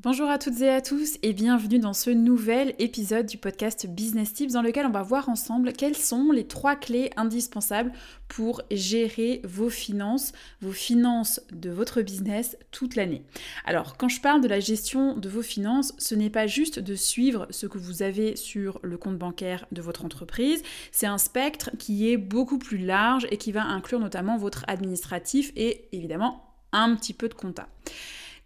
Bonjour à toutes et à tous et bienvenue dans ce nouvel épisode du podcast Business Tips dans lequel on va voir ensemble quelles sont les trois clés indispensables pour gérer vos finances, vos finances de votre business toute l'année. Alors quand je parle de la gestion de vos finances, ce n'est pas juste de suivre ce que vous avez sur le compte bancaire de votre entreprise, c'est un spectre qui est beaucoup plus large et qui va inclure notamment votre administratif et évidemment un petit peu de compta.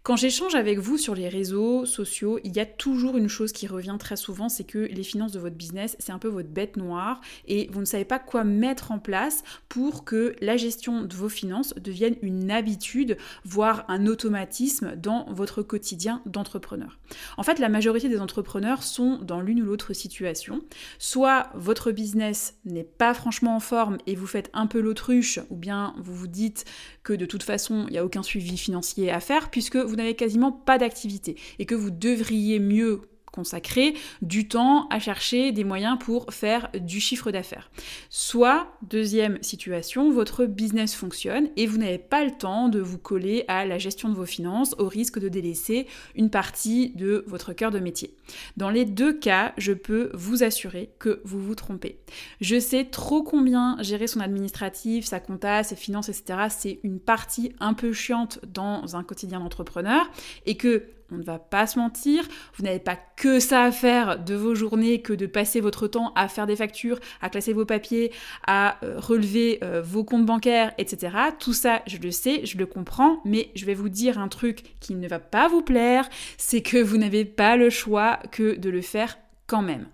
Quand j'échange avec vous sur les réseaux sociaux, il y a toujours une chose qui revient très souvent, c'est que les finances de votre business, c'est un peu votre bête noire et vous ne savez pas quoi mettre en place pour que la gestion de vos finances devienne une habitude, voire un automatisme dans votre quotidien d'entrepreneur. En fait, la majorité des entrepreneurs sont dans l'une ou l'autre situation. Soit votre business n'est pas franchement en forme et vous faites un peu l'autruche, ou bien vous vous dites que de toute façon, il n'y a aucun suivi financier à faire puisque vous n'avez quasiment pas d'activité et que vous devriez mieux consacrer du temps à chercher des moyens pour faire du chiffre d'affaires. Soit, deuxième situation, votre business fonctionne et vous n'avez pas le temps de vous coller à la gestion de vos finances au risque de délaisser une partie de votre cœur de métier. Dans les deux cas, je peux vous assurer que vous vous trompez. Je sais trop combien gérer son administratif, sa compta, ses finances, etc., c'est une partie un peu chiante dans un quotidien d'entrepreneur et que on ne va pas se mentir, vous n'avez pas que ça à faire de vos journées que de passer votre temps à faire des factures, à classer vos papiers, à euh, relever euh, vos comptes bancaires, etc. Tout ça, je le sais, je le comprends, mais je vais vous dire un truc qui ne va pas vous plaire, c'est que vous n'avez pas le choix que de le faire quand même.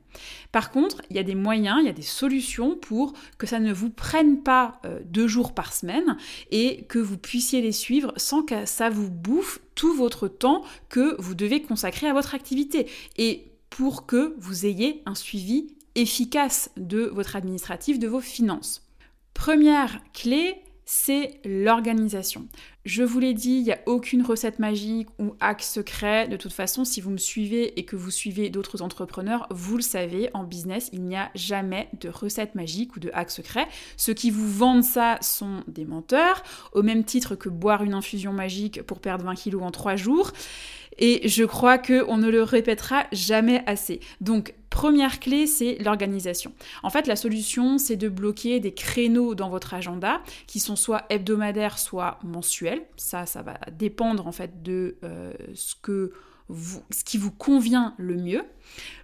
Par contre, il y a des moyens, il y a des solutions pour que ça ne vous prenne pas euh, deux jours par semaine et que vous puissiez les suivre sans que ça vous bouffe tout votre temps que vous devez consacrer à votre activité et pour que vous ayez un suivi efficace de votre administratif, de vos finances. Première clé, c'est l'organisation. Je vous l'ai dit, il n'y a aucune recette magique ou hack secret. De toute façon, si vous me suivez et que vous suivez d'autres entrepreneurs, vous le savez, en business, il n'y a jamais de recette magique ou de hack secret. Ceux qui vous vendent ça sont des menteurs, au même titre que boire une infusion magique pour perdre 20 kilos en 3 jours. Et je crois qu'on ne le répétera jamais assez. Donc, première clé, c'est l'organisation. En fait, la solution, c'est de bloquer des créneaux dans votre agenda qui sont soit hebdomadaires, soit mensuels. Ça, ça va dépendre en fait de euh, ce qui vous convient le mieux.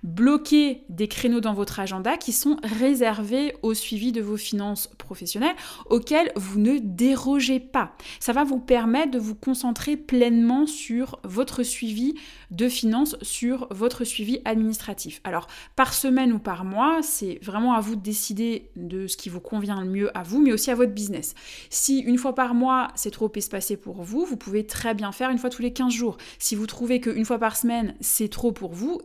Bloquez des créneaux dans votre agenda qui sont réservés au suivi de vos finances professionnelles auxquels vous ne dérogez pas. Ça va vous permettre de vous concentrer pleinement sur votre suivi de finances, sur votre suivi administratif. Alors, par semaine ou par mois, c'est vraiment à vous de décider de ce qui vous convient le mieux à vous, mais aussi à votre business. Si une fois par mois, c'est trop espacé pour vous, vous pouvez très bien faire une fois tous les 15 jours. Si vous trouvez qu'une fois par semaine, c'est trop pour vous,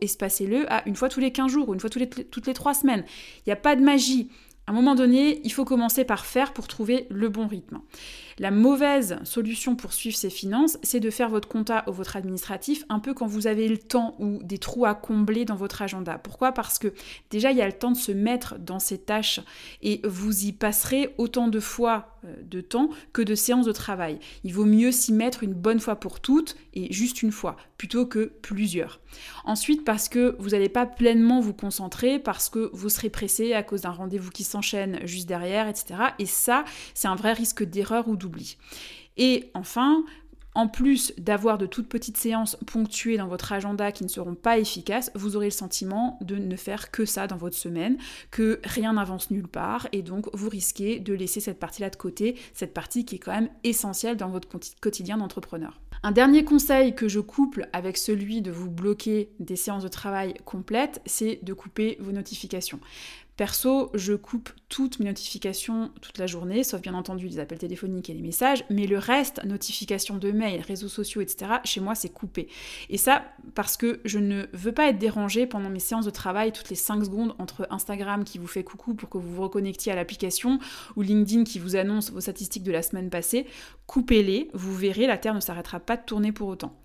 à une fois tous les 15 jours ou une fois toutes les 3 semaines. Il n'y a pas de magie. À un moment donné, il faut commencer par faire pour trouver le bon rythme. La mauvaise solution pour suivre ses finances, c'est de faire votre compta ou votre administratif un peu quand vous avez le temps ou des trous à combler dans votre agenda. Pourquoi? Parce que déjà, il y a le temps de se mettre dans ces tâches et vous y passerez autant de fois euh, de temps que de séances de travail. Il vaut mieux s'y mettre une bonne fois pour toutes et juste une fois, plutôt que plusieurs. Ensuite, parce que vous n'allez pas pleinement vous concentrer, parce que vous serez pressé à cause d'un rendez-vous qui s'enchaîne juste derrière, etc. Et ça, c'est un vrai risque d'erreur ou d'oubli. Et enfin, en plus d'avoir de toutes petites séances ponctuées dans votre agenda qui ne seront pas efficaces, vous aurez le sentiment de ne faire que ça dans votre semaine, que rien n'avance nulle part, et donc vous risquez de laisser cette partie-là de côté, cette partie qui est quand même essentielle dans votre quotidien d'entrepreneur. Un dernier conseil que je couple avec celui de vous bloquer des séances de travail complètes, c'est de couper vos notifications. Perso, je coupe toutes mes notifications toute la journée, sauf bien entendu les appels téléphoniques et les messages, mais le reste, notifications de mails, réseaux sociaux, etc., chez moi, c'est coupé. Et ça, parce que je ne veux pas être dérangée pendant mes séances de travail toutes les 5 secondes entre Instagram qui vous fait coucou pour que vous vous reconnectiez à l'application ou LinkedIn qui vous annonce vos statistiques de la semaine passée. Coupez-les, vous verrez, la Terre ne s'arrêtera pas tourner pour autant.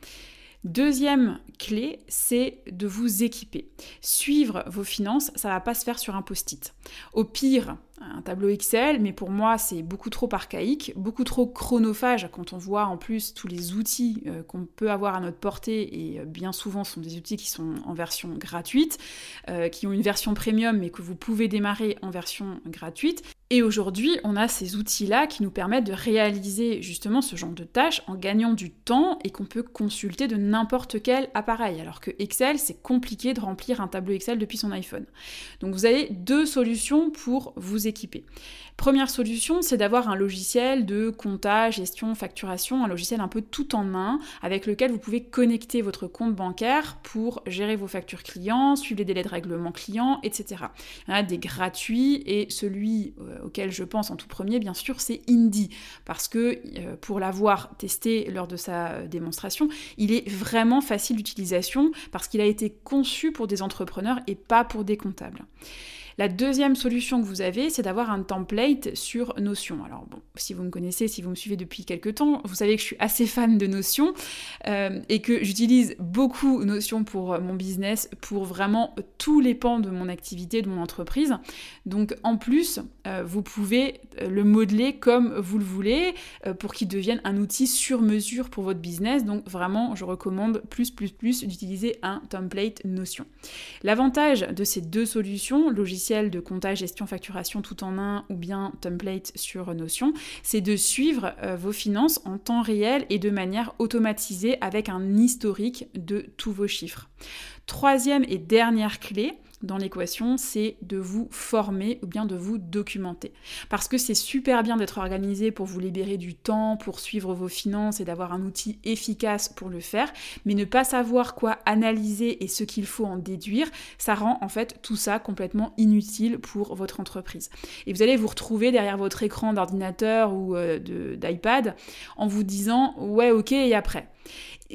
Deuxième clé, c'est de vous équiper. Suivre vos finances, ça va pas se faire sur un post-it. Au pire, un tableau Excel, mais pour moi c'est beaucoup trop archaïque, beaucoup trop chronophage quand on voit en plus tous les outils euh, qu'on peut avoir à notre portée, et euh, bien souvent ce sont des outils qui sont en version gratuite, euh, qui ont une version premium mais que vous pouvez démarrer en version gratuite. Et aujourd'hui, on a ces outils-là qui nous permettent de réaliser justement ce genre de tâches en gagnant du temps et qu'on peut consulter de n'importe quel appareil. Alors que Excel, c'est compliqué de remplir un tableau Excel depuis son iPhone. Donc vous avez deux solutions pour vous Première solution, c'est d'avoir un logiciel de comptage, gestion, facturation, un logiciel un peu tout en main avec lequel vous pouvez connecter votre compte bancaire pour gérer vos factures clients, suivre les délais de règlement client, etc. Il a des gratuits et celui euh, auquel je pense en tout premier, bien sûr, c'est Indie parce que euh, pour l'avoir testé lors de sa euh, démonstration, il est vraiment facile d'utilisation parce qu'il a été conçu pour des entrepreneurs et pas pour des comptables. La deuxième solution que vous avez, c'est d'avoir un template sur Notion. Alors bon, si vous me connaissez, si vous me suivez depuis quelques temps, vous savez que je suis assez fan de Notion euh, et que j'utilise beaucoup Notion pour mon business, pour vraiment tous les pans de mon activité, de mon entreprise. Donc en plus, euh, vous pouvez euh, le modeler comme vous le voulez pour qu'il devienne un outil sur mesure pour votre business. Donc vraiment, je recommande plus, plus, plus d'utiliser un template Notion. L'avantage de ces deux solutions, logicielles de comptage, gestion, facturation tout en un ou bien template sur Notion, c'est de suivre euh, vos finances en temps réel et de manière automatisée avec un historique de tous vos chiffres. Troisième et dernière clé, dans l'équation, c'est de vous former ou bien de vous documenter. Parce que c'est super bien d'être organisé pour vous libérer du temps, pour suivre vos finances et d'avoir un outil efficace pour le faire, mais ne pas savoir quoi analyser et ce qu'il faut en déduire, ça rend en fait tout ça complètement inutile pour votre entreprise. Et vous allez vous retrouver derrière votre écran d'ordinateur ou euh, d'iPad en vous disant ouais ok et après?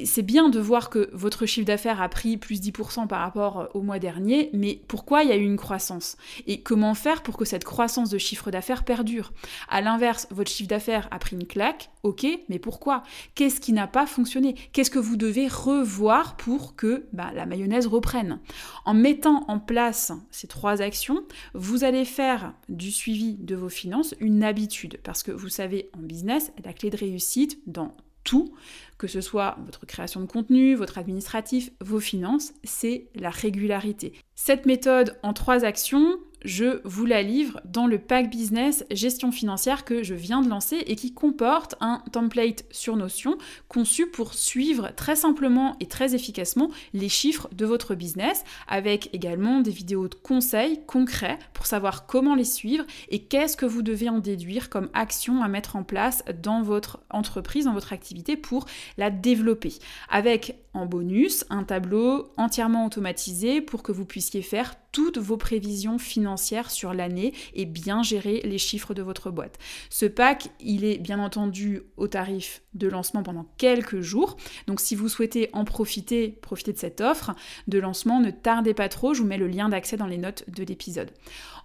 C'est bien de voir que votre chiffre d'affaires a pris plus 10% par rapport euh, au mois dernier, mais pourquoi il y a eu une croissance? Et comment faire pour que cette croissance de chiffre d'affaires perdure? À l'inverse, votre chiffre d'affaires a pris une claque, ok, mais pourquoi? Qu'est-ce qui n'a pas fonctionné? Qu'est-ce que vous devez revoir pour que bah, la mayonnaise reprenne? En mettant en place ces trois actions, vous allez faire du suivi de vos finances une habitude, parce que vous savez, en business, la clé de réussite dans tout, que ce soit votre création de contenu, votre administratif, vos finances, c'est la régularité. Cette méthode en trois actions, je vous la livre dans le pack business gestion financière que je viens de lancer et qui comporte un template sur Notion conçu pour suivre très simplement et très efficacement les chiffres de votre business avec également des vidéos de conseils concrets pour savoir comment les suivre et qu'est-ce que vous devez en déduire comme action à mettre en place dans votre entreprise, dans votre activité pour la développer. Avec en bonus un tableau entièrement automatisé pour que vous puissiez faire toutes vos prévisions financières sur l'année et bien gérer les chiffres de votre boîte. Ce pack, il est bien entendu au tarif de lancement pendant quelques jours. Donc si vous souhaitez en profiter, profiter de cette offre de lancement, ne tardez pas trop, je vous mets le lien d'accès dans les notes de l'épisode.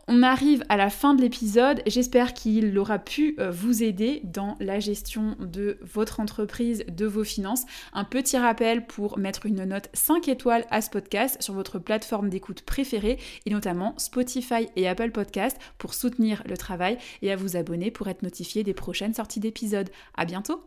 On arrive à la fin de l'épisode. J'espère qu'il aura pu euh, vous aider dans la gestion de votre entreprise, de vos finances. Un petit rappel pour mettre une note 5 étoiles à ce podcast sur votre plateforme d'écoute préférée et notamment Spotify et Apple Podcast pour soutenir le travail et à vous abonner pour être notifié des prochaines sorties d'épisodes. À bientôt!